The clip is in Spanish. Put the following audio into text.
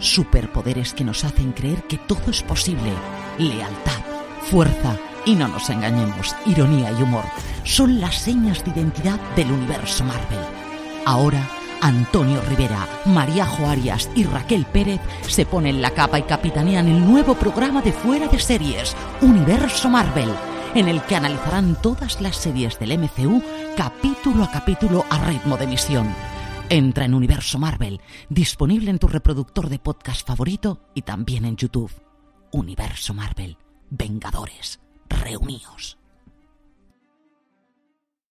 Superpoderes que nos hacen creer que todo es posible. Lealtad, fuerza y no nos engañemos, ironía y humor son las señas de identidad del universo Marvel. Ahora, Antonio Rivera, María Arias y Raquel Pérez se ponen la capa y capitanean el nuevo programa de fuera de series, Universo Marvel, en el que analizarán todas las series del MCU capítulo a capítulo a ritmo de emisión. Entra en Universo Marvel, disponible en tu reproductor de podcast favorito y también en YouTube. Universo Marvel, Vengadores.